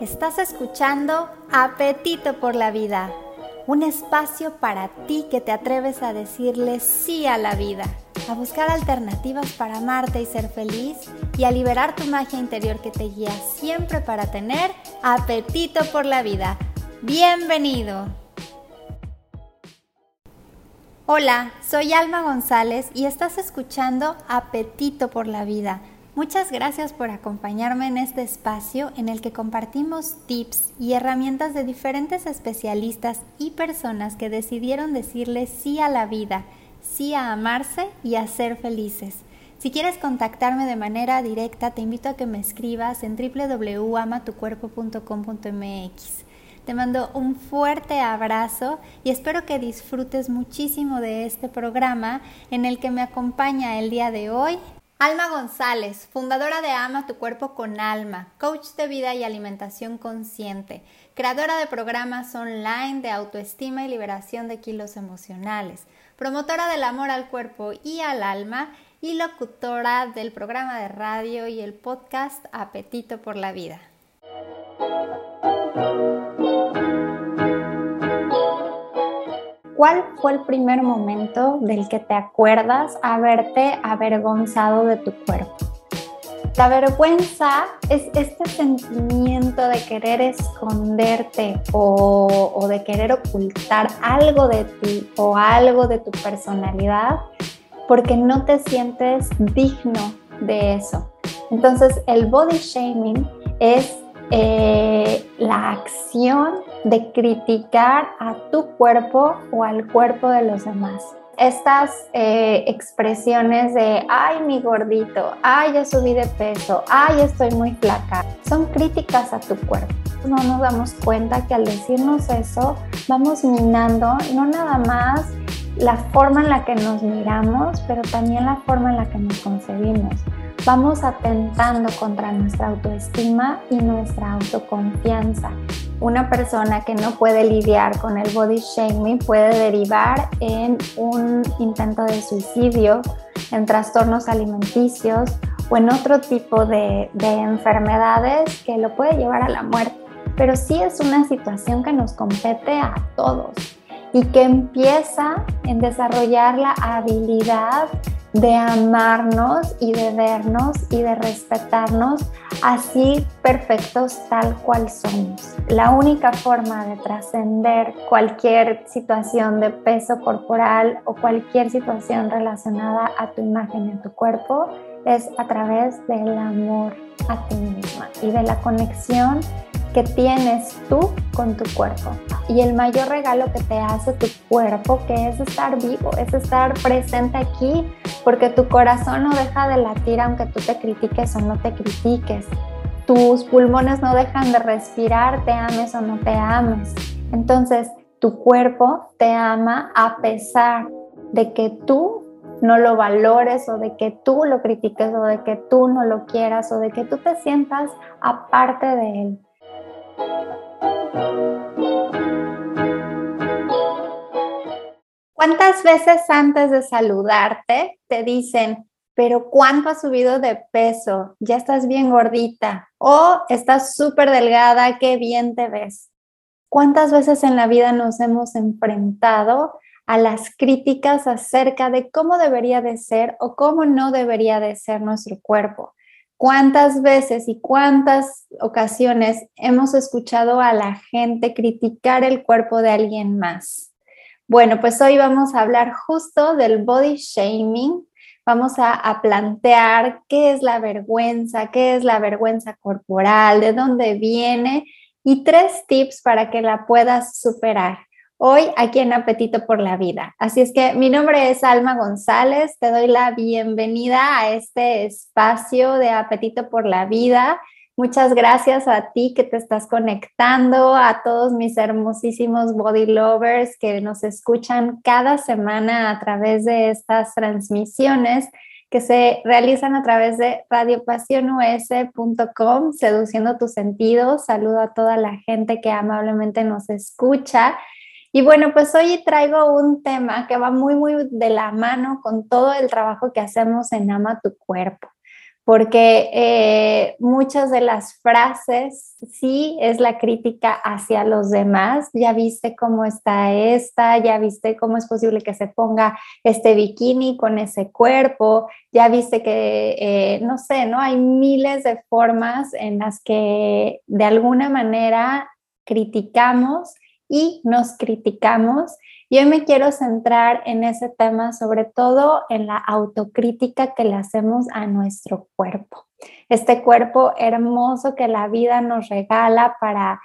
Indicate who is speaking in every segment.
Speaker 1: Estás escuchando Apetito por la Vida, un espacio para ti que te atreves a decirle sí a la vida, a buscar alternativas para amarte y ser feliz y a liberar tu magia interior que te guía siempre para tener apetito por la vida. Bienvenido. Hola, soy Alma González y estás escuchando Apetito por la Vida Muchas gracias por acompañarme en este espacio en el que compartimos tips y herramientas de diferentes especialistas y personas que decidieron decirle sí a la vida, sí a amarse y a ser felices. Si quieres contactarme de manera directa, te invito a que me escribas en www.amatucuerpo.com.mx. Te mando un fuerte abrazo y espero que disfrutes muchísimo de este programa en el que me acompaña el día de hoy Alma González, fundadora de Ama tu cuerpo con alma, coach de vida y alimentación consciente, creadora de programas online de autoestima y liberación de kilos emocionales, promotora del amor al cuerpo y al alma y locutora del programa de radio y el podcast Apetito por la Vida. ¿Cuál fue el primer momento del que te acuerdas haberte avergonzado de tu cuerpo? La vergüenza es este sentimiento de querer esconderte o, de querer ocultar algo de ti o algo de tu personalidad porque no te sientes digno de eso. Entonces el body shaming es eh, la acción de criticar a tu cuerpo o al cuerpo de los demás. Estas eh, expresiones de, ay, mi gordito, ay, ya subí de peso, ay, estoy muy flaca, son críticas a tu cuerpo. No nos damos cuenta que al decirnos eso, vamos minando no nada más la forma en la que nos miramos, pero también la forma en la que nos concebimos vamos atentando contra nuestra autoestima y nuestra autoconfianza. Una persona que no puede lidiar con el body shaming puede derivar en un intento de suicidio, en trastornos alimenticios o en otro tipo de, de enfermedades que lo puede llevar a la muerte. Pero sí es una situación que nos compete a todos y que empieza en desarrollar la habilidad de amarnos y de vernos y de respetarnos así perfectos tal cual somos. La única forma de trascender cualquier situación de peso corporal o cualquier situación relacionada a tu imagen y a tu cuerpo es a través del amor a ti misma y de la conexión que tienes tú con tu cuerpo. Y el mayor regalo que te hace tu cuerpo, que es estar vivo, es estar presente aquí, porque tu corazón no deja de latir aunque tú te critiques o no te critiques. Tus pulmones no dejan de respirar, te ames o no te ames. Entonces, tu cuerpo te ama a pesar de que tú no lo valores o de que tú lo critiques o de que tú no lo quieras o de que tú te sientas aparte de él. ¿Cuántas veces antes de saludarte te dicen, pero cuánto has subido de peso? Ya estás bien gordita o estás súper delgada, qué bien te ves. ¿Cuántas veces en la vida nos hemos enfrentado a las críticas acerca de cómo debería de ser o cómo no debería de ser nuestro cuerpo? ¿Cuántas veces y cuántas ocasiones hemos escuchado a la gente criticar el cuerpo de alguien más? Bueno, pues hoy vamos a hablar justo del body shaming. Vamos a, plantear qué es la vergüenza, qué es la vergüenza corporal, de dónde viene y tres tips para que la puedas superar hoy aquí en Apetito por la Vida. Así es que mi nombre es Alma González, te doy la bienvenida a este espacio de Apetito por la Vida. Muchas gracias a ti que te estás conectando, a todos mis hermosísimos body lovers que nos escuchan cada semana a través de estas transmisiones que se realizan a través de radiopasionus.com, seduciendo tus sentidos. Saludo a toda la gente que amablemente nos escucha y bueno, pues hoy traigo un tema que va muy, muy de la mano con todo el trabajo que hacemos en Ama tu Cuerpo, porque eh, muchas de las frases sí es la crítica hacia los demás. Ya viste cómo está esta, ya viste cómo es posible que se ponga este bikini con ese cuerpo, ya viste que, eh, no sé, ¿no? Hay miles de formas en las que de alguna manera criticamos y nos criticamos y hoy me quiero centrar en ese tema, sobre todo en la autocrítica que le hacemos a nuestro cuerpo. Este cuerpo hermoso que la vida nos regala para,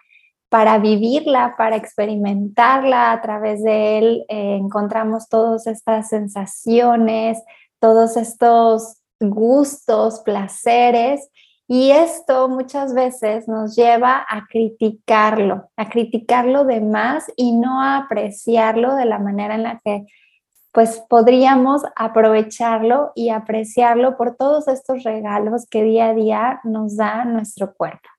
Speaker 1: para vivirla, para experimentarla. A través de él eh, encontramos todas estas sensaciones, todos estos gustos, placeres y esto muchas veces nos lleva a criticarlo, a criticarlo de más y no a apreciarlo de la manera en la que pues podríamos aprovecharlo y apreciarlo por todos estos regalos que día a día nos da nuestro cuerpo.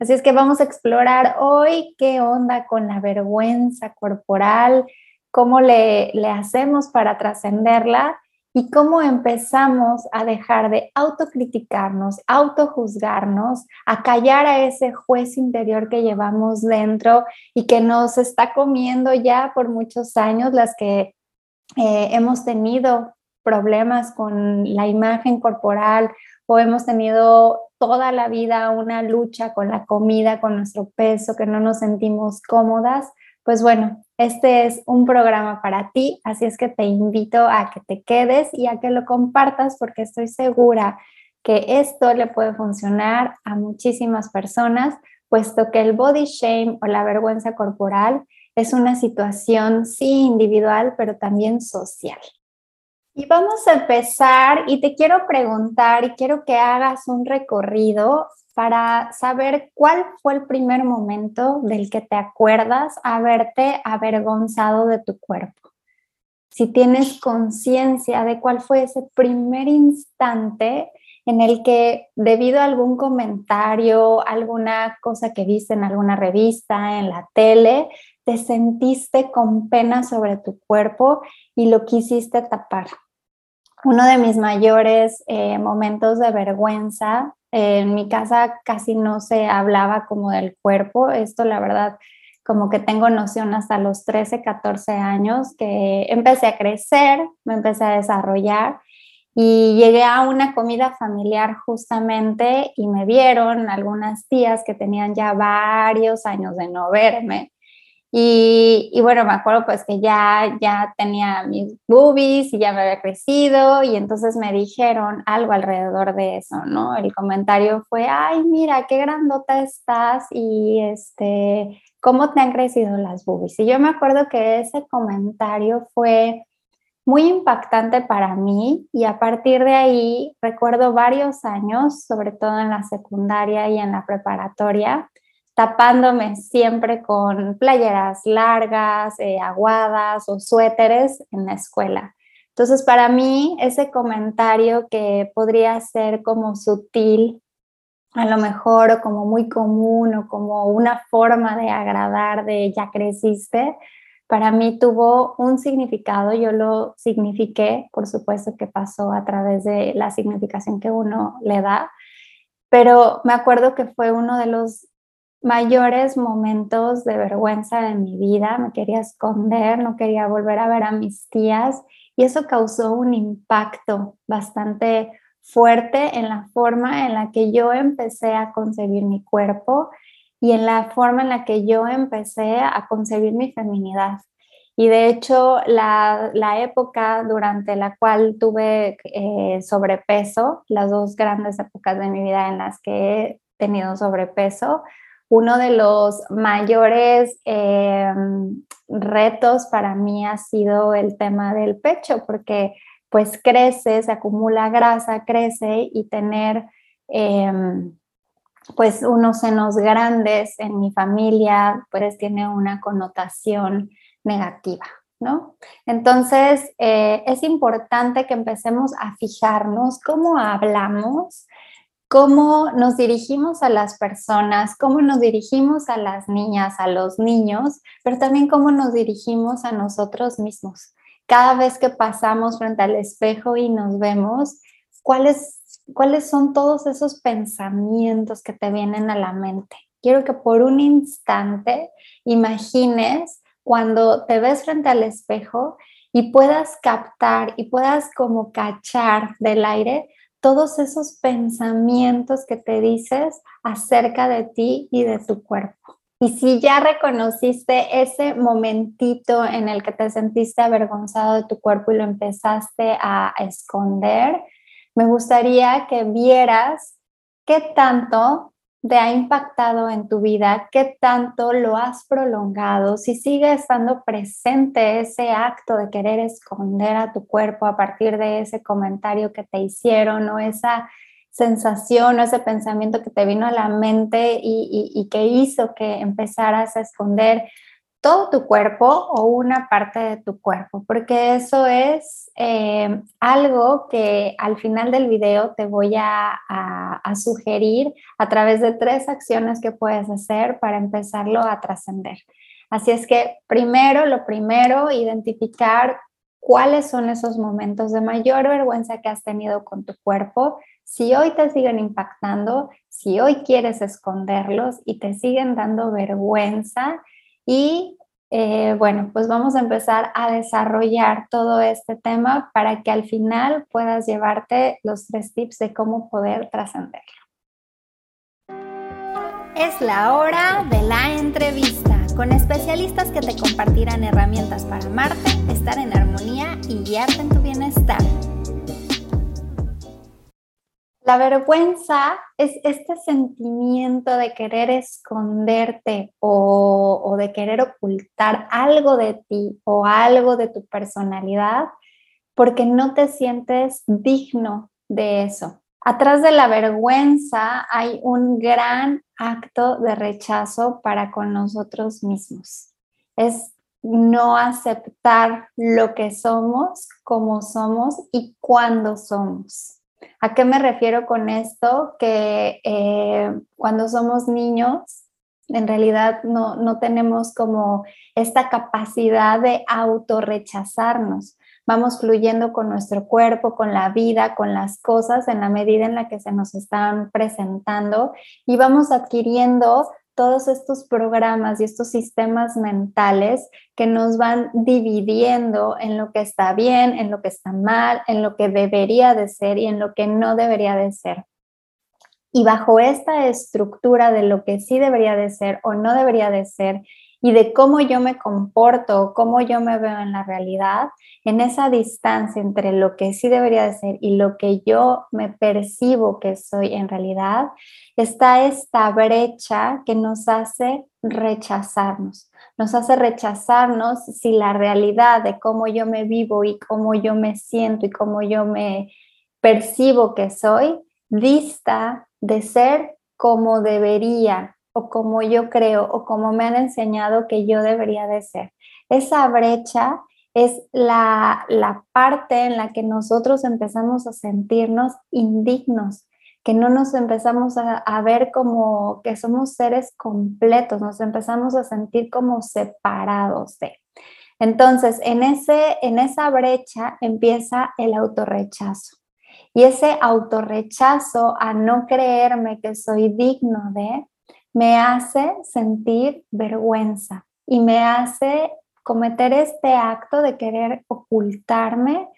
Speaker 1: Así es que vamos a explorar hoy qué onda con la vergüenza corporal, cómo le, le hacemos para trascenderla y cómo empezamos a dejar de autocriticarnos, autojuzgarnos, a callar a ese juez interior que llevamos dentro y que nos está comiendo ya por muchos años, las que eh, hemos tenido problemas con la imagen corporal o hemos tenido toda la vida una lucha con la comida, con nuestro peso, que no nos sentimos cómodas pues bueno, este es un programa para ti, así es que te invito a que te quedes y a que lo compartas porque estoy segura que esto le puede funcionar a muchísimas personas, puesto que el body shame o la vergüenza corporal es una situación sí individual, pero también social. Y vamos a empezar y te quiero preguntar y quiero que hagas un recorrido para saber cuál fue el primer momento del que te acuerdas haberte avergonzado de tu cuerpo. Si tienes conciencia de cuál fue ese primer instante en el que debido a algún comentario, alguna cosa que viste en alguna revista, en la tele, te sentiste con pena sobre tu cuerpo y lo quisiste tapar. Uno de mis mayores eh, momentos de vergüenza en mi casa casi no se hablaba como del cuerpo. Esto, la verdad, como que tengo noción hasta los 13, 14 años que empecé a crecer, me empecé a desarrollar y llegué a una comida familiar justamente y me vieron algunas tías que tenían ya varios años de no verme y, bueno, me acuerdo pues que ya, ya tenía mis boobies y ya me había crecido y entonces me dijeron algo alrededor de eso, ¿no? El comentario fue, ay, mira, qué grandota estás y este, ¿cómo te han crecido las boobies? Y yo me acuerdo que ese comentario fue muy impactante para mí y a partir de ahí recuerdo varios años, sobre todo en la secundaria y en la preparatoria, tapándome siempre con playeras largas, eh, aguadas o suéteres en la escuela. Entonces, para mí, ese comentario que podría ser como sutil, a lo mejor, o como muy común, o como una forma de agradar de ya creciste, para mí tuvo un significado, yo lo signifiqué, por supuesto que pasó a través de la significación que uno le da, pero me acuerdo que fue uno de los mayores momentos de vergüenza de mi vida, me quería esconder, no quería volver a ver a mis tías y eso causó un impacto bastante fuerte en la forma en la que yo empecé a concebir mi cuerpo y en la forma en la que yo empecé a concebir mi feminidad. Y de hecho, la, época durante la cual tuve eh, sobrepeso, las dos grandes épocas de mi vida en las que he tenido sobrepeso, uno de los mayores eh, retos para mí ha sido el tema del pecho, porque pues crece, se acumula grasa, crece y tener em, pues unos senos grandes en mi familia pues tiene una connotación negativa. ¿No? Entonces, eh, es importante que empecemos a fijarnos cómo hablamos, cómo nos dirigimos a las personas, cómo nos dirigimos a las niñas, a los niños, pero también cómo nos dirigimos a nosotros mismos. Cada vez que pasamos frente al espejo y nos vemos, ¿cuál es ¿Cuáles son todos esos pensamientos que te vienen a la mente? Quiero que por un instante imagines cuando te ves frente al espejo y puedas captar y puedas como cachar del aire todos esos pensamientos que te dices acerca de ti y de tu cuerpo. Y si ya reconociste ese momentito en el que te sentiste avergonzado de tu cuerpo y lo empezaste a esconder, me gustaría que vieras qué tanto te ha impactado en tu vida, qué tanto lo has prolongado, si sigue estando presente ese acto de querer esconder a tu cuerpo a partir de ese comentario que te hicieron o esa sensación o ese pensamiento que te vino a la mente y, y que hizo que empezaras a esconder todo tu cuerpo o una parte de tu cuerpo, porque eso es eh, algo que al final del video te voy a, sugerir a través de tres acciones que puedes hacer para empezarlo a trascender. Así es que primero, lo primero, identificar cuáles son esos momentos de mayor vergüenza que has tenido con tu cuerpo, si hoy te siguen impactando, si hoy quieres esconderlos y te siguen dando vergüenza, y eh, bueno, pues vamos a empezar a desarrollar todo este tema para que al final puedas llevarte los tres tips de cómo poder trascenderlo.
Speaker 2: Es la hora de la entrevista con especialistas que te compartirán herramientas para amarte, estar en armonía y guiarte en tu bienestar.
Speaker 1: La vergüenza es este sentimiento de querer esconderte o, de querer ocultar algo de ti o algo de tu personalidad porque no te sientes digno de eso. Atrás de la vergüenza hay un gran acto de rechazo para con nosotros mismos. Es no aceptar lo que somos, como somos y cuando somos. ¿A qué me refiero con esto? Que eh, cuando somos niños, en realidad no, no tenemos como esta capacidad de autorrechazarnos. Vamos fluyendo con nuestro cuerpo, con la vida, con las cosas en la medida en la que se nos están presentando y vamos adquiriendo todos estos programas y estos sistemas mentales que nos van dividiendo en lo que está bien, en lo que está mal, en lo que debería de ser y en lo que no debería de ser. Y bajo esta estructura de lo que sí debería de ser o no debería de ser y de cómo yo me comporto, cómo yo me veo en la realidad, en esa distancia entre lo que sí debería de ser y lo que yo me percibo que soy en realidad, está esta brecha que nos hace rechazarnos. Nos hace rechazarnos si la realidad de cómo yo me vivo y cómo yo me siento y cómo yo me percibo que soy dista de ser como debería o como yo creo o como me han enseñado que yo debería de ser. Esa brecha es la, parte en la que nosotros empezamos a sentirnos indignos, que no nos empezamos a, ver como que somos seres completos, nos empezamos a sentir como separados. Entonces, en, ese, en esa brecha empieza el autorrechazo. Y ese autorrechazo a no creerme que soy digno de, me hace sentir vergüenza y me hace cometer este acto de querer ocultarme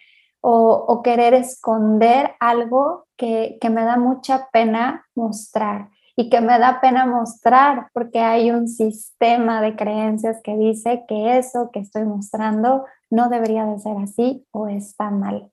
Speaker 1: o, querer esconder algo que, que, me da mucha pena mostrar y que me da pena mostrar porque hay un sistema de creencias que dice que eso que estoy mostrando no debería de ser así o está mal.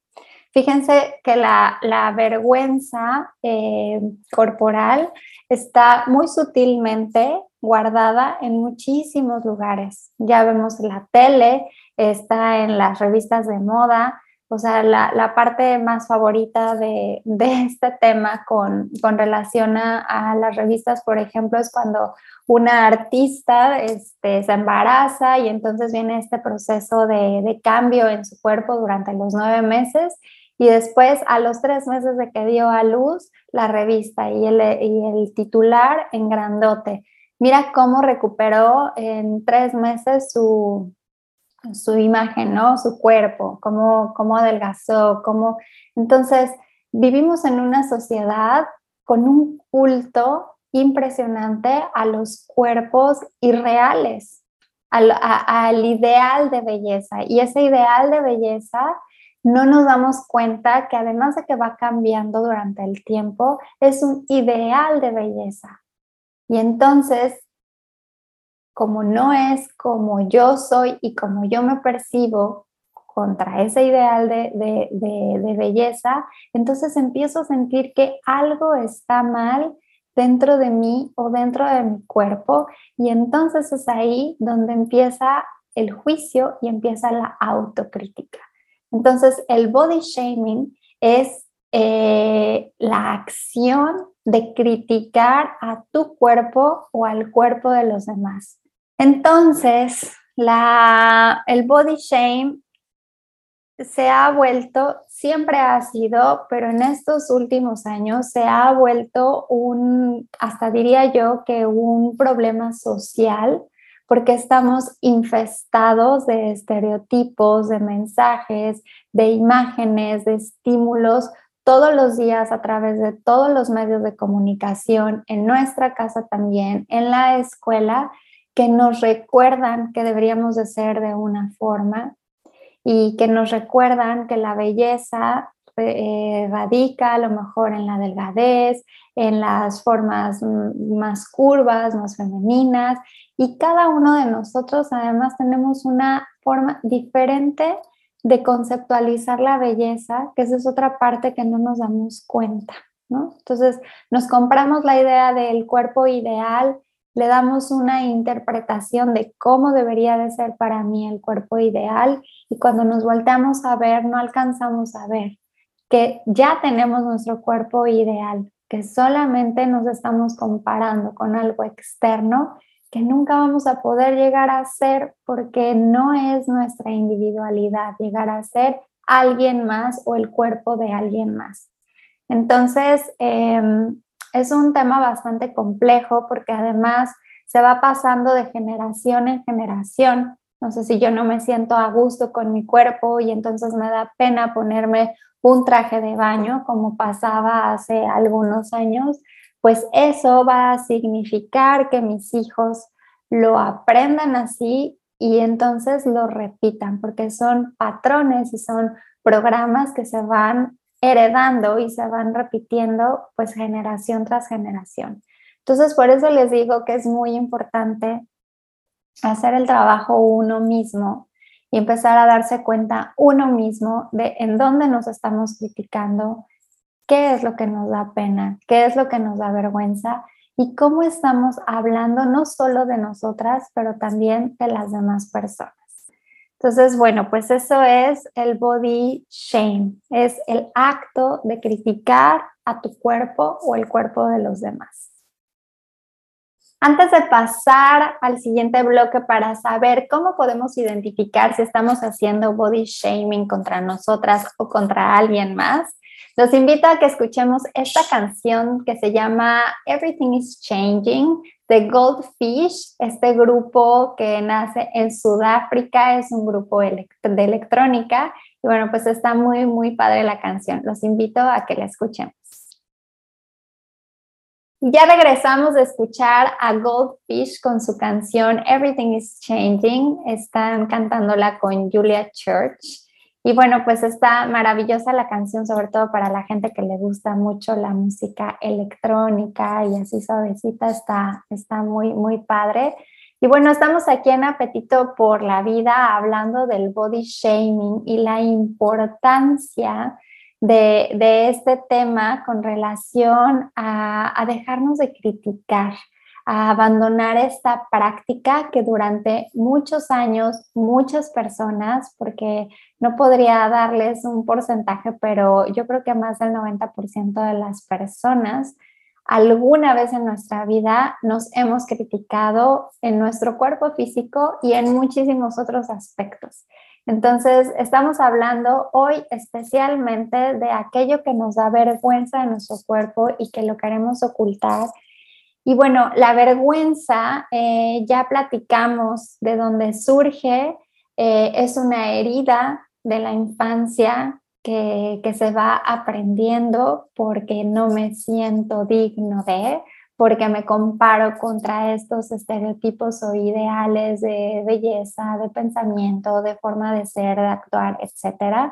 Speaker 1: Fíjense que la, vergüenza eh, corporal está muy sutilmente guardada en muchísimos lugares. Ya vemos la tele, está en las revistas de moda, o sea, la, parte más favorita de, este tema con, relación a, las revistas, por ejemplo, es cuando una artista este, se embaraza y entonces viene este proceso de, de cambio en su cuerpo durante los nueve meses y después, a los tres meses de que dio a luz, la revista y el, y el titular en grandote. Mira cómo recuperó en tres meses su, su imagen, ¿no? Su cuerpo, cómo, cómo adelgazó, cómo... Entonces, vivimos en una sociedad con un culto impresionante a los cuerpos irreales, al, al ideal de belleza. Y ese ideal de belleza no nos damos cuenta que además de que va cambiando durante el tiempo, es un ideal de belleza. Y entonces, como no es como yo soy y como yo me percibo contra ese ideal de, de, belleza, entonces empiezo a sentir que algo está mal dentro de mí o dentro de mi cuerpo y entonces es ahí donde empieza el juicio y empieza la autocrítica. Entonces, el body shaming es eh, la acción de criticar a tu cuerpo o al cuerpo de los demás. Entonces, el body shame se ha vuelto, siempre ha sido, pero en estos últimos años se ha vuelto un, hasta diría yo que un problema social porque estamos infestados de estereotipos, de mensajes, de imágenes, de estímulos todos los días a través de todos los medios de comunicación, en nuestra casa también, en la escuela, que nos recuerdan que deberíamos de ser de una forma y que nos recuerdan que la belleza eh, radica a lo mejor en la delgadez, en las formas más curvas, más femeninas, y cada uno de nosotros además tenemos una forma diferente de conceptualizar la belleza, que esa es otra parte que no nos damos cuenta, ¿no? Entonces, nos compramos la idea del cuerpo ideal, le damos una interpretación de cómo debería de ser para mí el cuerpo ideal y cuando nos volteamos a ver, no alcanzamos a ver que ya tenemos nuestro cuerpo ideal, que solamente nos estamos comparando con algo externo que nunca vamos a poder llegar a ser porque no es nuestra individualidad llegar a ser alguien más o el cuerpo de alguien más. Entonces, em, es un tema bastante complejo porque además se va pasando de generación en generación. No sé si yo no me siento a gusto con mi cuerpo y entonces me da pena ponerme un traje de baño, como pasaba hace algunos años, pues eso va a significar que mis hijos lo aprendan así y entonces lo repitan, porque son patrones y son programas que se van heredando y se van repitiendo pues generación tras generación. Entonces, por eso les digo que es muy importante hacer el trabajo uno mismo y empezar a darse cuenta uno mismo de en dónde nos estamos criticando, qué es lo que nos da pena, qué es lo que nos da vergüenza y cómo estamos hablando no solo de nosotras, pero también de las demás personas. Entonces, bueno, pues eso es el body shame, es el acto de criticar a tu cuerpo o el cuerpo de los demás. Antes de pasar al siguiente bloque para saber cómo podemos identificar si estamos haciendo body shaming contra nosotras o contra alguien más, los invito a que escuchemos esta canción que se llama Everything is Changing de Goldfish, este grupo que nace en Sudáfrica, es un grupo de electrónica y bueno, pues está muy, muy padre la canción. Los invito a que la escuchemos. Ya regresamos de escuchar a Goldfish con su canción Everything is Changing. Están cantándola con Julia Church. Y bueno, pues está maravillosa la canción, sobre todo para la gente que le gusta mucho la música electrónica y así suavecita, está, está muy, muy padre. Y bueno, estamos aquí en Apetito por la Vida hablando del body shaming y la importancia de, este tema con relación a, dejarnos de criticar, a abandonar esta práctica que durante muchos años muchas personas, porque no podría darles un porcentaje, pero yo creo que más del 90% de las personas alguna vez en nuestra vida nos hemos criticado en nuestro cuerpo físico y en muchísimos otros aspectos. Entonces, estamos hablando hoy especialmente de aquello que nos da vergüenza de nuestro cuerpo y que lo queremos ocultar. Y bueno, la vergüenza, eh, ya platicamos de dónde surge, eh, es una herida de la infancia que, que se va aprendiendo porque no me siento digno de, porque me comparo contra estos estereotipos o ideales de belleza, de pensamiento, de forma de ser, de actuar, etc.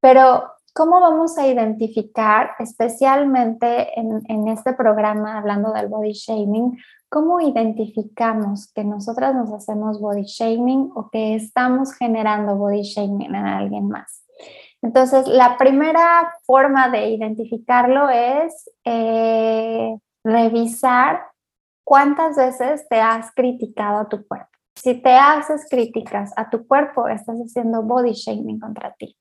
Speaker 1: Pero, ¿cómo vamos a identificar, especialmente en, en este programa hablando del body shaming, cómo identificamos que nosotras nos hacemos body shaming o que estamos generando body shaming en alguien más? Entonces, la primera forma de identificarlo es eh, revisar cuántas veces te has criticado a tu cuerpo. Si te haces críticas a tu cuerpo, estás haciendo body shaming contra ti.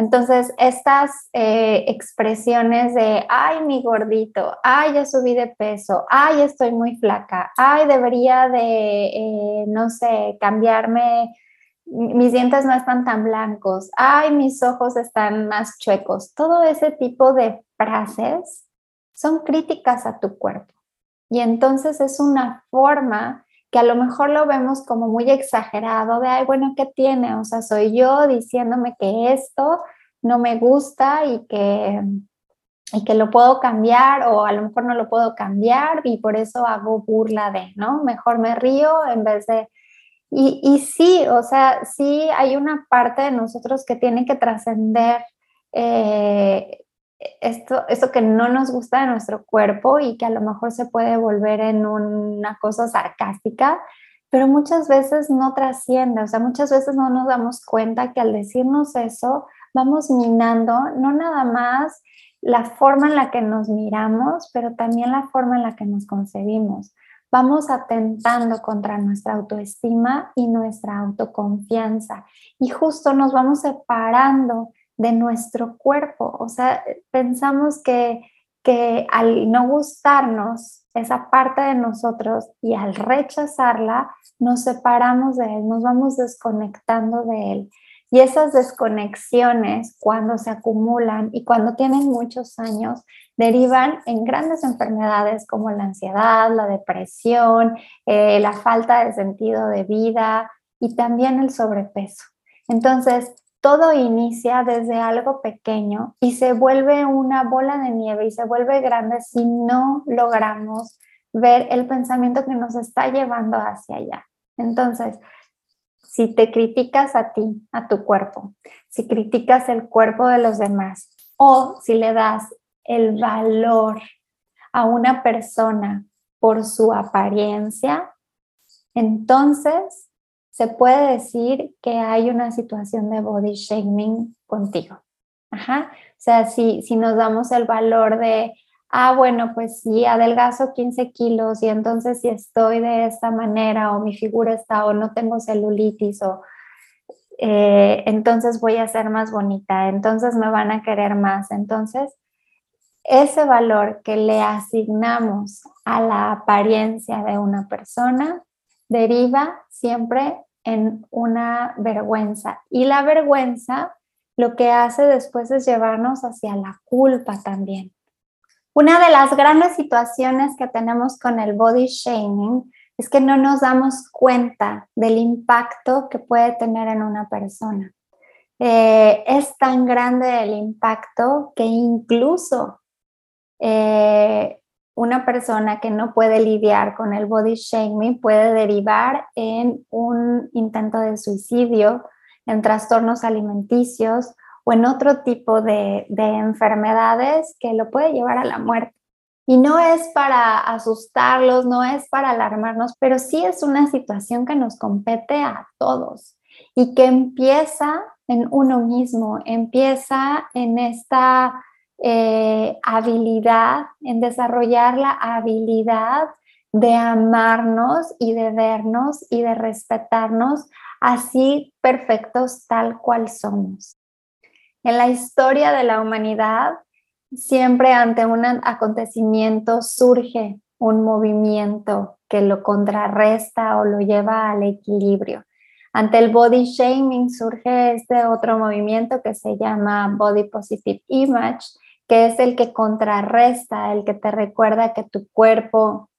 Speaker 1: Entonces, estas eh, expresiones de, ay, mi gordito, ay, ya subí de peso, ay, estoy muy flaca, ay, debería de, eh, no sé, cambiarme, mis dientes no están tan blancos, ay, mis ojos están más chuecos, todo ese tipo de frases son críticas a tu cuerpo. Y entonces es una forma que a lo mejor lo vemos como muy exagerado de, ay, bueno, ¿qué tiene? O sea, soy yo diciéndome que esto no me gusta y que, y que lo puedo cambiar o a lo mejor no lo puedo cambiar y por eso hago burla de, ¿no? Mejor me río en vez de... Y, y sí, o sea, sí hay una parte de nosotros que tiene que trascender eh, esto, esto que no nos gusta de nuestro cuerpo y que a lo mejor se puede volver en una cosa sarcástica, pero muchas veces no trasciende, o sea, muchas veces no nos damos cuenta que al decirnos eso vamos minando no nada más la forma en la que nos miramos, pero también la forma en la que nos concebimos. Vamos atentando contra nuestra autoestima y nuestra autoconfianza y justo nos vamos separando de nuestro cuerpo. O sea, pensamos que, que al no gustarnos esa parte de nosotros y al rechazarla, nos separamos de él, nos vamos desconectando de él. Y esas desconexiones, cuando se acumulan y cuando tienen muchos años, derivan en grandes enfermedades como la ansiedad, la depresión, eh, la falta de sentido de vida y también el sobrepeso. Entonces, todo inicia desde algo pequeño y se vuelve una bola de nieve y se vuelve grande si no logramos ver el pensamiento que nos está llevando hacia allá. Entonces, si te criticas a ti, a tu cuerpo, si criticas el cuerpo de los demás o si le das el valor a una persona por su apariencia, entonces se puede decir que hay una situación de body shaming contigo. Ajá. O sea, si, si nos damos el valor de, ah, bueno, pues si adelgazo 15 kilos y entonces si estoy de esta manera o mi figura está o no tengo celulitis o eh, entonces voy a ser más bonita, entonces me van a querer más. Entonces, ese valor que le asignamos a la apariencia de una persona deriva siempre en una vergüenza. Y la vergüenza lo que hace después es llevarnos hacia la culpa también. Una de las grandes situaciones que tenemos con el body shaming es que no nos damos cuenta del impacto que puede tener en una persona. Eh, es tan grande el impacto que incluso eh, una persona que no puede lidiar con el body shaming puede derivar en un intento de suicidio, en trastornos alimenticios o en otro tipo de, enfermedades que lo puede llevar a la muerte. Y no es para asustarlos, no es para alarmarnos, pero sí es una situación que nos compete a todos y que empieza en uno mismo, empieza en esta eh, habilidad, en desarrollar la habilidad de amarnos y de vernos y de respetarnos así perfectos tal cual somos. En la historia de la humanidad, siempre ante un acontecimiento surge un movimiento que lo contrarresta o lo lleva al equilibrio. Ante el body shaming surge este otro movimiento que se llama Body Positive Image, que es el que contrarresta, el que te recuerda que tu cuerpo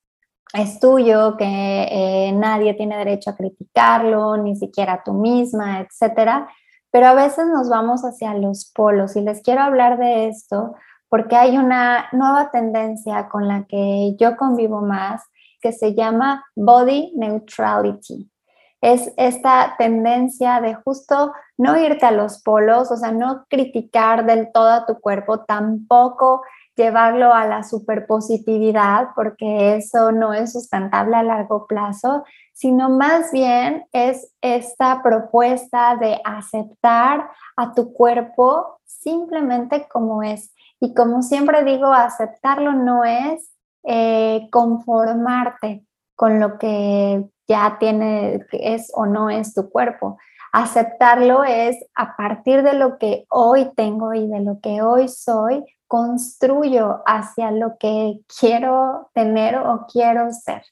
Speaker 1: es tuyo, que eh, nadie tiene derecho a criticarlo, ni siquiera tú misma, etcétera. pero a veces nos vamos hacia los polos y les quiero hablar de esto porque hay una nueva tendencia con la que yo convivo más que se llama body neutrality. Es esta tendencia de justo no irte a los polos, o sea, no criticar del todo a tu cuerpo, tampoco llevarlo a la superpositividad, porque eso no es sustentable a largo plazo, sino más bien es esta propuesta de aceptar a tu cuerpo simplemente como es. Y como siempre digo, aceptarlo no es eh, conformarte con lo que ya tiene, es o no es tu cuerpo. Aceptarlo es a partir de lo que hoy tengo y de lo que hoy soy, construyo hacia lo que quiero tener o quiero ser.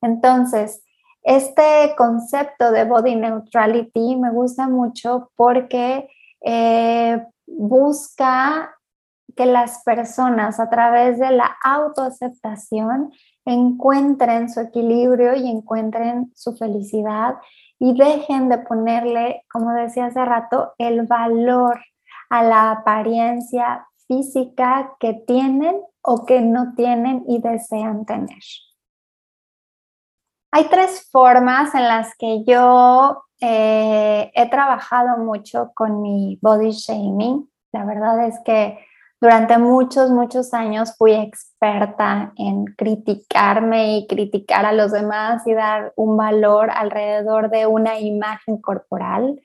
Speaker 1: Entonces, este concepto de body neutrality me gusta mucho porque eh, busca que las personas a través de la autoaceptación encuentren su equilibrio y encuentren su felicidad y dejen de ponerle, como decía hace rato, el valor a la apariencia física que tienen o que no tienen y desean tener. Hay tres formas en las que yo eh, he trabajado mucho con mi body shaming. La verdad es que durante muchos, muchos años fui experta en criticarme y criticar a los demás y dar un valor alrededor de una imagen corporal.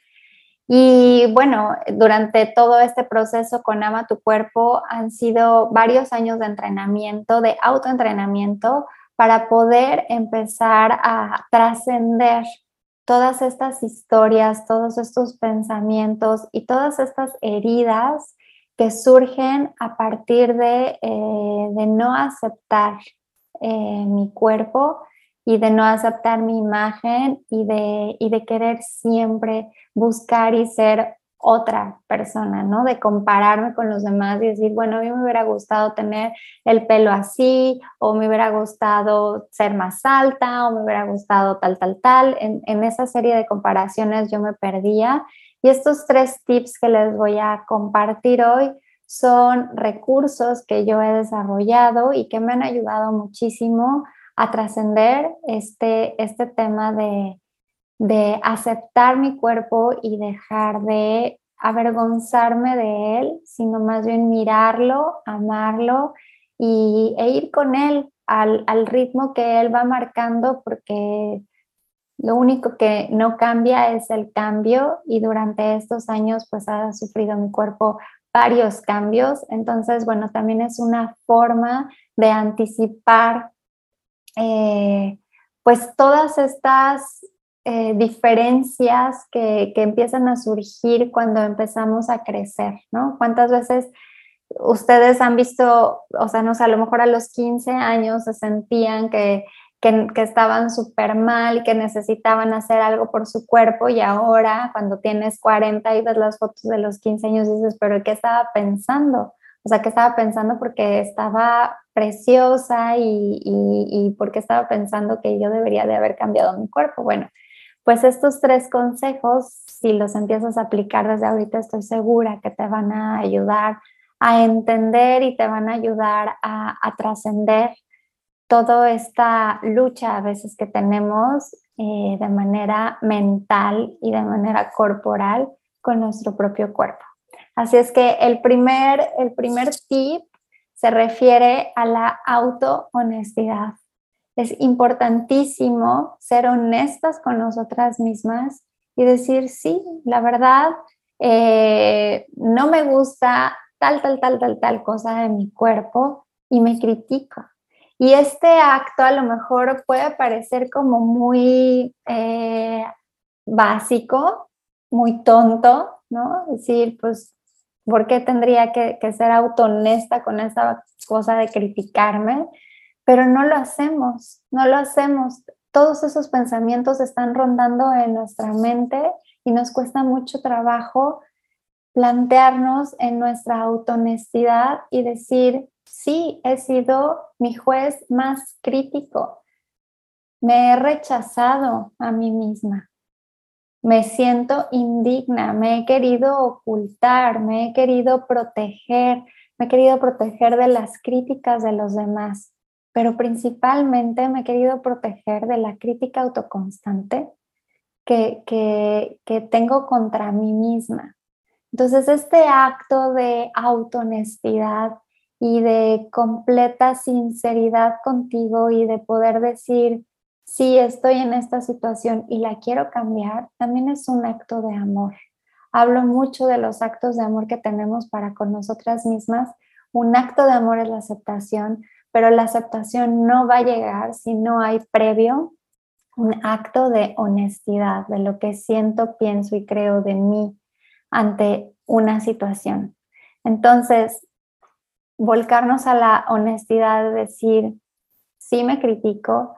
Speaker 1: Y bueno, durante todo este proceso con Ama tu Cuerpo han sido varios años de entrenamiento, de autoentrenamiento, para poder empezar a trascender todas estas historias, todos estos pensamientos y todas estas heridas que surgen a partir de, eh, de no aceptar eh, mi cuerpo y de no aceptar mi imagen y de, y de querer siempre buscar y ser otra persona, ¿no? De compararme con los demás y decir, bueno, a mí me hubiera gustado tener el pelo así, o me hubiera gustado ser más alta, o me hubiera gustado tal, tal, tal. En, en esa serie de comparaciones yo me perdía. Y estos tres tips que les voy a compartir hoy son recursos que yo he desarrollado y que me han ayudado muchísimo a trascender este, este tema de, de aceptar mi cuerpo y dejar de avergonzarme de él, sino más bien mirarlo, amarlo y, e ir con él al, al, ritmo que él va marcando porque lo único que no cambia es el cambio y durante estos años pues ha sufrido mi cuerpo varios cambios. Entonces, bueno, también es una forma de anticipar eh, pues todas estas eh, diferencias que, que, empiezan a surgir cuando empezamos a crecer, ¿no? ¿Cuántas veces ustedes han visto, o sea, no sé, a lo mejor a los 15 años se sentían que, que, estaban súper mal y que necesitaban hacer algo por su cuerpo y ahora cuando tienes 40 y ves las fotos de los 15 años dices, pero ¿qué estaba pensando? O sea, ¿qué estaba pensando? Porque estaba preciosa y, y, porque estaba pensando que yo debería de haber cambiado mi cuerpo. Bueno, pues estos tres consejos, si los empiezas a aplicar desde ahorita, estoy segura que te van a ayudar a entender y te van a ayudar a, a trascender toda esta lucha a veces que tenemos eh, de manera mental y de manera corporal con nuestro propio cuerpo. Así es que el primer, el primer tip se refiere a la auto-honestidad. Es importantísimo ser honestas con nosotras mismas y decir, sí, la verdad, eh, no me gusta tal, tal, tal, tal, tal cosa de mi cuerpo y me critico. Y este acto a lo mejor puede parecer como muy eh, básico, muy tonto, ¿no? Decir, pues ¿Por qué tendría que, ser autonesta con esa cosa de criticarme? Pero no lo hacemos, no lo hacemos. Todos esos pensamientos están rondando en nuestra mente y nos cuesta mucho trabajo plantearnos en nuestra autonestidad y decir, sí, he sido mi juez más crítico, me he rechazado a mí misma. me siento indigna, me he querido ocultar, me he querido proteger, me he querido proteger de las críticas de los demás, pero principalmente me he querido proteger de la crítica autoconstante que, que, tengo contra mí misma. Entonces, este acto de autohonestidad y de completa sinceridad contigo y de poder decir, si estoy en esta situación y la quiero cambiar, también es un acto de amor. Hablo mucho de los actos de amor que tenemos para con nosotras mismas. Un acto de amor es la aceptación, pero la aceptación no va a llegar si no hay previo un acto de honestidad, de lo que siento, pienso y creo de mí ante una situación. Entonces, volcarnos a la honestidad de decir, sí me critico,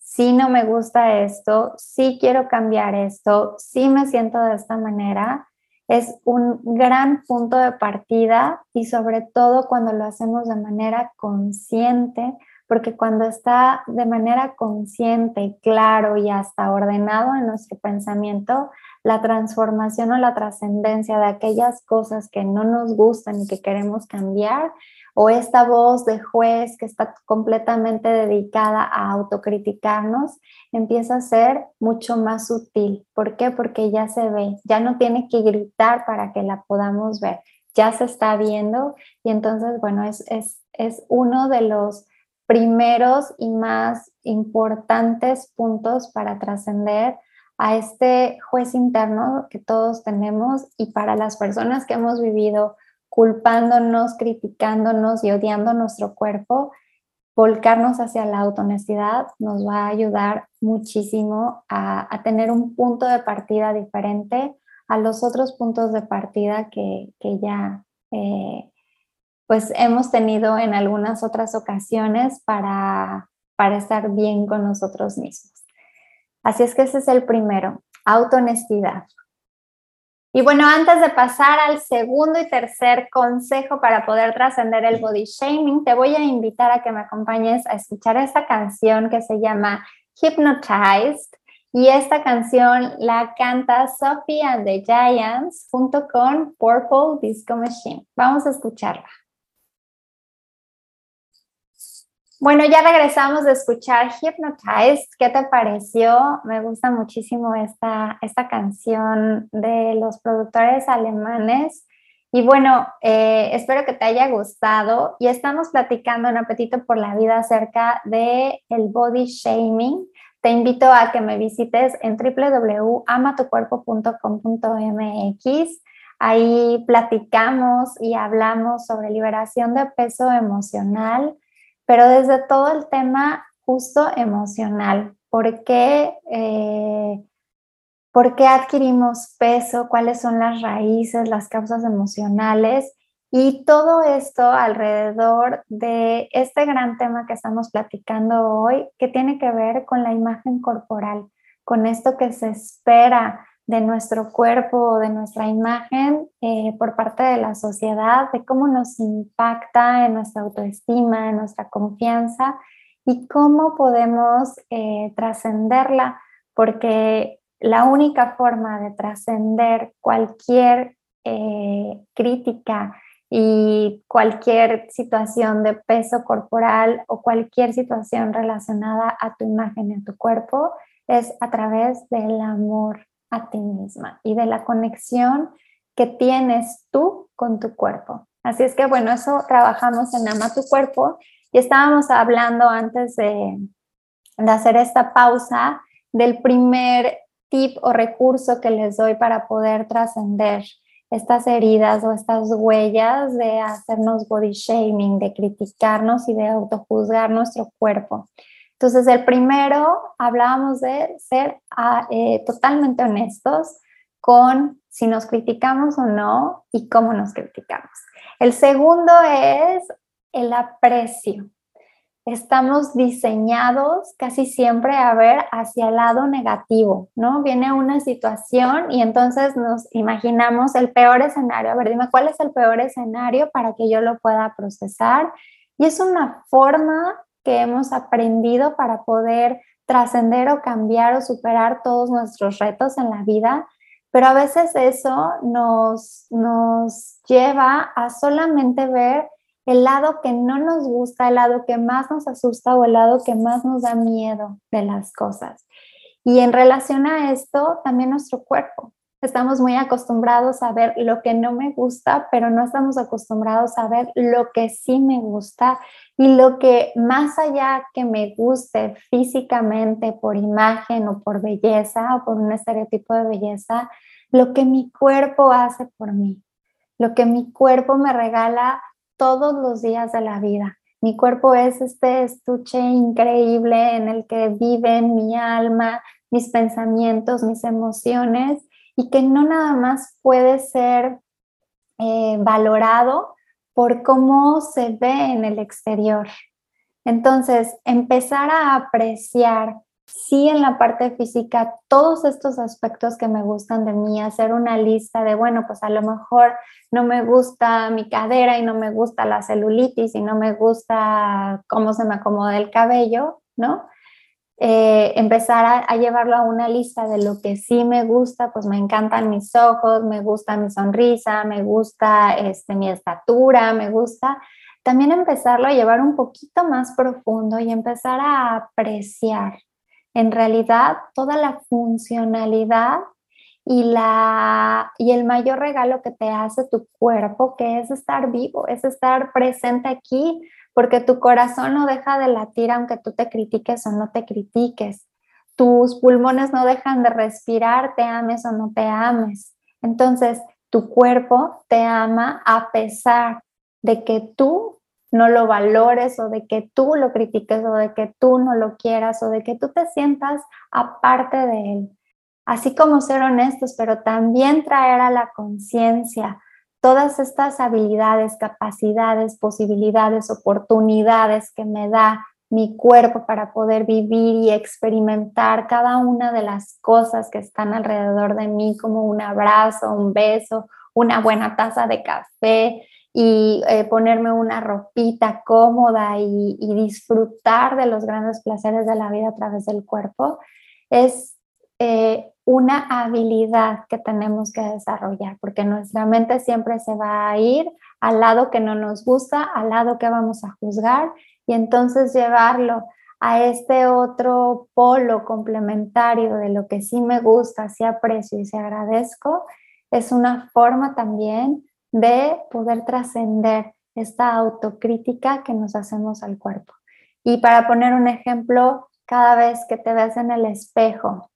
Speaker 1: sí no me gusta esto, sí quiero cambiar esto, sí me siento de esta manera, es un gran punto de partida y sobre todo cuando lo hacemos de manera consciente, porque cuando está de manera consciente claro y hasta ordenado en nuestro pensamiento, la transformación o la trascendencia de aquellas cosas que no nos gustan y que queremos cambiar o esta voz de juez que está completamente dedicada a autocriticarnos, empieza a ser mucho más sutil. ¿Por qué? Porque ya se ve, ya no tiene que gritar para que la podamos ver, ya se está viendo y entonces, bueno, es, es, es uno de los primeros y más importantes puntos para trascender a este juez interno que todos tenemos y para las personas que hemos vivido culpándonos, criticándonos y odiando nuestro cuerpo, volcarnos hacia la autohonestidad nos va a ayudar muchísimo a, tener un punto de partida diferente a los otros puntos de partida que, ya eh, pues hemos tenido en algunas otras ocasiones para, para estar bien con nosotros mismos. Así es que ese es el primero, autohonestidad. Y bueno, antes de pasar al segundo y tercer consejo para poder trascender el body shaming, te voy a invitar a que me acompañes a escuchar esta canción que se llama Hypnotized. Y esta canción la canta Sophie and the Giants junto con Purple Disco Machine. Vamos a escucharla. Bueno, ya regresamos de escuchar Hypnotized. ¿Qué te pareció? Me gusta muchísimo esta, esta canción de los productores alemanes. Y bueno, eh, espero que te haya gustado. Y estamos platicando en Apetito por la Vida acerca de el body shaming. Te invito a que me visites en www.amatucuerpo.com.mx. Ahí platicamos y hablamos sobre liberación de peso emocional pero desde todo el tema justo emocional. ¿Por qué, eh, ¿Por qué adquirimos peso? ¿Cuáles son las raíces, las causas emocionales? Y todo esto alrededor de este gran tema que estamos platicando hoy, que tiene que ver con la imagen corporal, con esto que se espera de nuestro cuerpo de nuestra imagen eh, por parte de la sociedad, de cómo nos impacta en nuestra autoestima, en nuestra confianza y cómo podemos eh, trascenderla, porque la única forma de trascender cualquier eh, crítica y cualquier situación de peso corporal o cualquier situación relacionada a tu imagen y a tu cuerpo es a través del amor a ti misma y de la conexión que tienes tú con tu cuerpo. Así es que bueno, eso trabajamos en Ama tu cuerpo y estábamos hablando antes de, de hacer esta pausa del primer tip o recurso que les doy para poder trascender estas heridas o estas huellas de hacernos body shaming, de criticarnos y de autojuzgar nuestro cuerpo. Entonces, el primero, hablábamos de ser ah, eh, totalmente honestos con si nos criticamos o no y cómo nos criticamos. El segundo es el aprecio. Estamos diseñados casi siempre a ver hacia el lado negativo, ¿no? Viene una situación y entonces nos imaginamos el peor escenario. A ver, dime cuál es el peor escenario para que yo lo pueda procesar. Y es una forma que hemos aprendido para poder trascender o cambiar o superar todos nuestros retos en la vida, pero a veces eso nos, nos lleva a solamente ver el lado que no nos gusta, el lado que más nos asusta o el lado que más nos da miedo de las cosas. Y en relación a esto, también nuestro cuerpo. Estamos muy acostumbrados a ver lo que no me gusta, pero no estamos acostumbrados a ver lo que sí me gusta y lo que más allá que me guste físicamente por imagen o por belleza o por un estereotipo de belleza, lo que mi cuerpo hace por mí, lo que mi cuerpo me regala todos los días de la vida. Mi cuerpo es este estuche increíble en el que viven mi alma, mis pensamientos, mis emociones y que no nada más puede ser eh, valorado por cómo se ve en el exterior. Entonces, empezar a apreciar sí en la parte física todos estos aspectos que me gustan de mí, hacer una lista de, bueno, pues a lo mejor no me gusta mi cadera y no me gusta la celulitis y no me gusta cómo se me acomoda el cabello, ¿no? Eh, empezar a, llevarlo a una lista de lo que sí me gusta, pues me encantan mis ojos, me gusta mi sonrisa, me gusta este, mi estatura, me gusta. También empezarlo a llevar un poquito más profundo y empezar a apreciar en realidad toda la funcionalidad y, la, y el mayor regalo que te hace tu cuerpo, que es estar vivo, es estar presente aquí, porque tu corazón no deja de latir aunque tú te critiques o no te critiques. Tus pulmones no dejan de respirar, te ames o no te ames. Entonces, tu cuerpo te ama a pesar de que tú no lo valores o de que tú lo critiques o de que tú no lo quieras o de que tú te sientas aparte de él. Así como ser honestos, pero también traer a la conciencia todas estas habilidades, capacidades, posibilidades, oportunidades que me da mi cuerpo para poder vivir y experimentar cada una de las cosas que están alrededor de mí, como un abrazo, un beso, una buena taza de café, y eh, ponerme una ropita cómoda y, disfrutar de los grandes placeres de la vida a través del cuerpo, es eh, una habilidad que tenemos que desarrollar, porque nuestra mente siempre se va a ir al lado que no nos gusta, al lado que vamos a juzgar, y entonces llevarlo a este otro polo complementario de lo que sí me gusta, sí aprecio y sí agradezco, es una forma también de poder trascender esta autocrítica que nos hacemos al cuerpo. Y para poner un ejemplo, cada vez que te ves en el espejo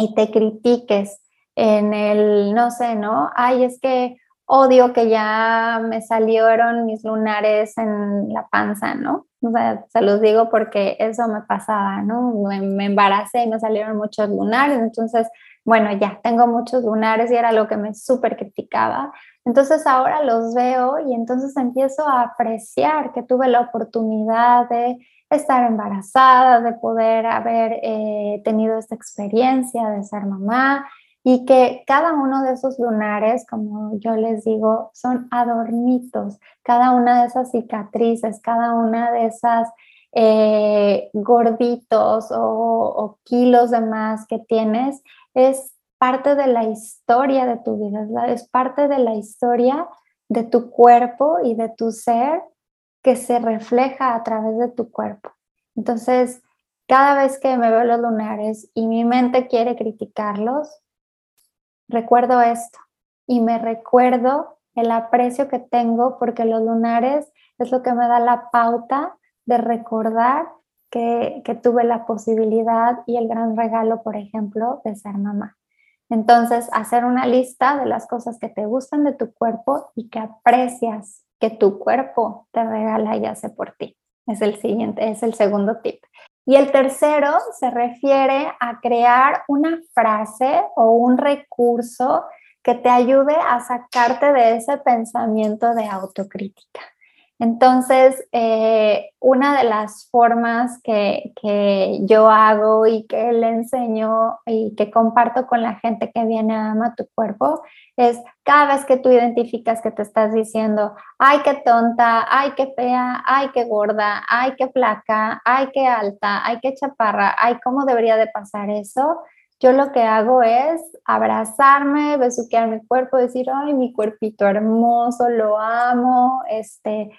Speaker 1: y te critiques en el, no sé, ¿no? Ay, es que odio que ya me salieron mis lunares en la panza, ¿no? O sea, se los digo porque eso me pasaba, ¿no? Me, me embaracé y me salieron muchos lunares, entonces, bueno, ya tengo muchos lunares y era lo que me súper criticaba. Entonces ahora los veo y entonces empiezo a apreciar que tuve la oportunidad de estar embarazada, de poder haber eh, tenido esta experiencia de ser mamá y que cada uno de esos lunares, como yo les digo, son adornitos, cada una de esas cicatrices, cada una de esas eh, gorditos o, o kilos de más que tienes, es parte de la historia de tu vida, es parte de la historia de tu cuerpo y de tu ser que se refleja a través de tu cuerpo. Entonces, cada vez que me veo los lunares y mi mente quiere criticarlos, recuerdo esto y me recuerdo el aprecio que tengo porque los lunares es lo que me da la pauta de recordar que, que tuve la posibilidad y el gran regalo, por ejemplo, de ser mamá. Entonces, hacer una lista de las cosas que te gustan de tu cuerpo y que aprecias que tu cuerpo te regala y hace por ti. Es el siguiente, es el segundo tip. Y el tercero se refiere a crear una frase o un recurso que te ayude a sacarte de ese pensamiento de autocrítica. Entonces, eh, una de las formas que, que, yo hago y que le enseño y que comparto con la gente que viene a Ama tu Cuerpo es cada vez que tú identificas que te estás diciendo, ay, qué tonta, ay, qué fea, ay, qué gorda, ay, qué flaca, ay, qué alta, ay, qué chaparra, ay, ¿cómo debería de pasar eso? Yo lo que hago es abrazarme, besuquear mi cuerpo, decir, ay, mi cuerpito hermoso, lo amo, este,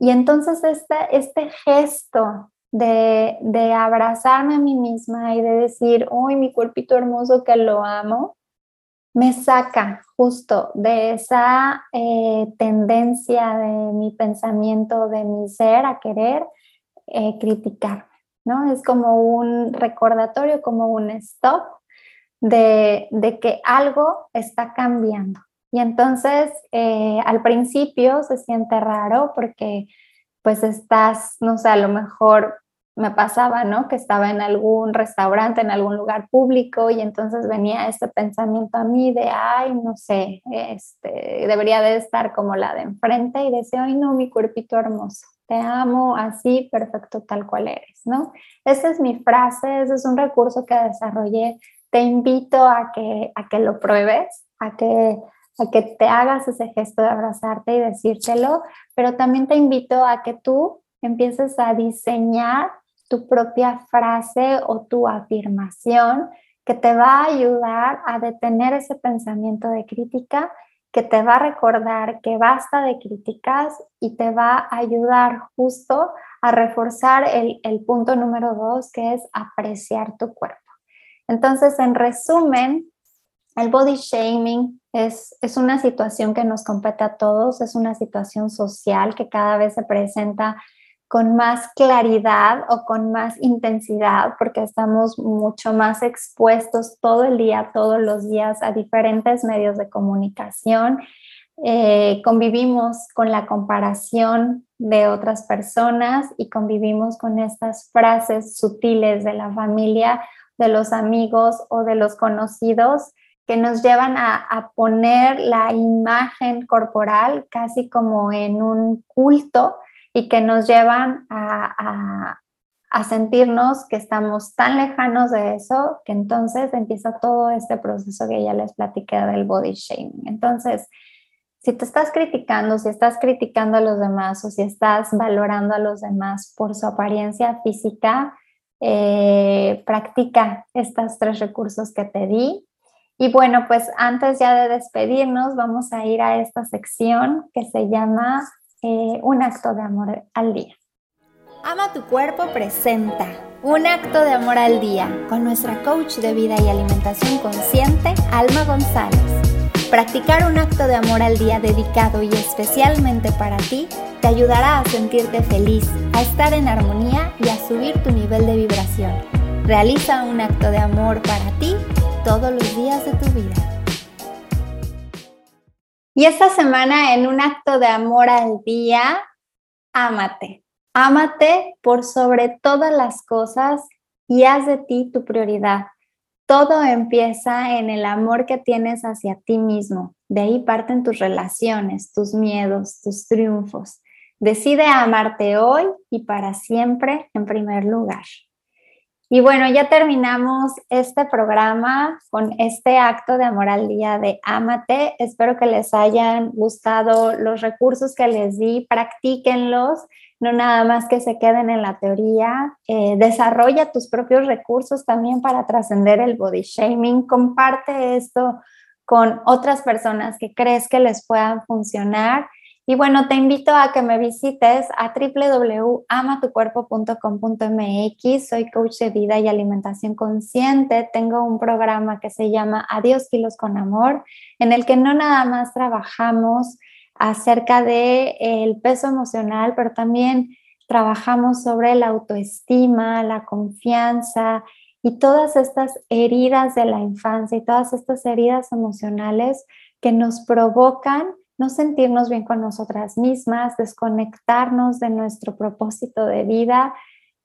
Speaker 1: y entonces este, este gesto de, abrazarme a mí misma y de decir, uy, mi cuerpito hermoso que lo amo, me saca justo de esa eh, tendencia de mi pensamiento, de mi ser a querer eh, criticarme, ¿no? Es como un recordatorio, como un stop de, de que algo está cambiando. Y entonces eh, al principio se siente raro porque pues estás, no sé, a lo mejor me pasaba, ¿no? Que estaba en algún restaurante, en algún lugar público y entonces venía este pensamiento a mí de, ay, no sé, este, debería de estar como la de enfrente y decía, ay, no, mi cuerpito hermoso, te amo así, perfecto, tal cual eres, ¿no? Esa es mi frase, ese es un recurso que desarrollé. Te invito a que, a que lo pruebes, a que a que te hagas ese gesto de abrazarte y decírtelo, pero también te invito a que tú empieces a diseñar tu propia frase o tu afirmación que te va a ayudar a detener ese pensamiento de crítica, que te va a recordar que basta de críticas y te va a ayudar justo a reforzar el, el punto número dos, que es apreciar tu cuerpo. Entonces, en resumen, el body shaming es, es, una situación que nos compete a todos, es una situación social que cada vez se presenta con más claridad o con más intensidad porque estamos mucho más expuestos todo el día, todos los días a diferentes medios de comunicación. Eh, convivimos con la comparación de otras personas y convivimos con estas frases sutiles de la familia, de los amigos o de los conocidos que nos llevan a, poner la imagen corporal casi como en un culto y que nos llevan a, sentirnos que estamos tan lejanos de eso que entonces empieza todo este proceso que ya les platiqué del body shaming. Entonces, si te estás criticando, si estás criticando a los demás o si estás valorando a los demás por su apariencia física, eh, practica estos tres recursos que te di y bueno, pues antes ya de despedirnos, vamos a ir a esta sección que se llama eh, Un acto de amor al día.
Speaker 2: Ama tu cuerpo presenta Un acto de amor al día con nuestra coach de vida y alimentación consciente, Alma González. Practicar un acto de amor al día dedicado y especialmente para ti te ayudará a sentirte feliz, a estar en armonía y a subir tu nivel de vibración. Realiza un acto de amor para ti todos los días de tu vida.
Speaker 1: Y esta semana en un acto de amor al día, ámate. Ámate por sobre todas las cosas y haz de ti tu prioridad. Todo empieza en el amor que tienes hacia ti mismo. De ahí parten tus relaciones, tus miedos, tus triunfos. Decide amarte hoy y para siempre en primer lugar. Y bueno, ya terminamos este programa con este acto de amor al día de Amate. Espero que les hayan gustado los recursos que les di, practíquenlos, no nada más que se queden en la teoría. Eh, desarrolla tus propios recursos también para trascender el body shaming. Comparte esto con otras personas que crees que les puedan funcionar y bueno, te invito a que me visites a www.amatucuerpo.com.mx. Soy coach de vida y alimentación consciente. Tengo un programa que se llama Adiós kilos con amor, en el que no nada más trabajamos acerca de el peso emocional, pero también trabajamos sobre la autoestima, la confianza y todas estas heridas de la infancia y todas estas heridas emocionales que nos provocan no sentirnos bien con nosotras mismas, desconectarnos de nuestro propósito de vida,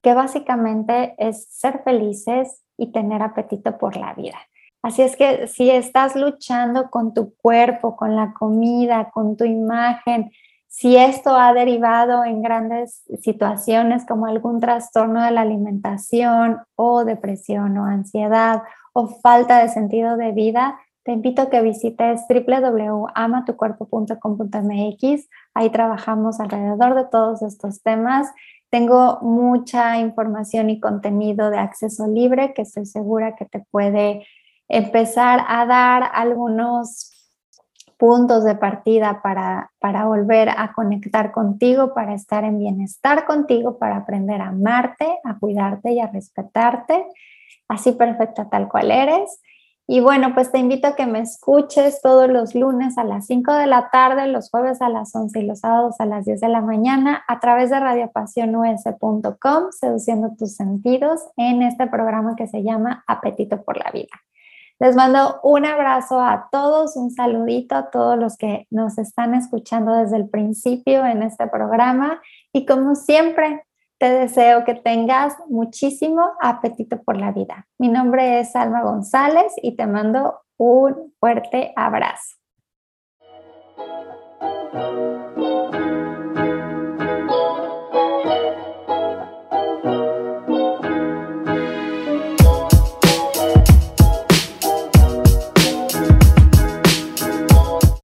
Speaker 1: que básicamente es ser felices y tener apetito por la vida. Así es que si estás luchando con tu cuerpo, con la comida, con tu imagen, Si esto ha derivado en grandes situaciones como algún trastorno de la alimentación o depresión o ansiedad o falta de sentido de vida, te invito a que visites www.amatucuerpo.com.mx. Ahí trabajamos alrededor de todos estos temas. Tengo mucha información y contenido de acceso libre que estoy segura que te puede empezar a dar algunos puntos de partida para, para volver a conectar contigo, para estar en bienestar contigo, para aprender a amarte, a cuidarte y a respetarte, así perfecta tal cual eres. Y bueno, pues te invito a que me escuches todos los lunes a las 5 de la tarde, los jueves a las 11 y los sábados a las 10 de la mañana a través de radiopasionus.com, seduciendo tus sentidos en este programa que se llama Apetito por la Vida. Les mando un abrazo a todos, un saludito a todos los que nos están escuchando desde el principio en este programa y como siempre, te deseo que tengas muchísimo apetito por la vida. Mi nombre es Alma González y te mando un fuerte abrazo.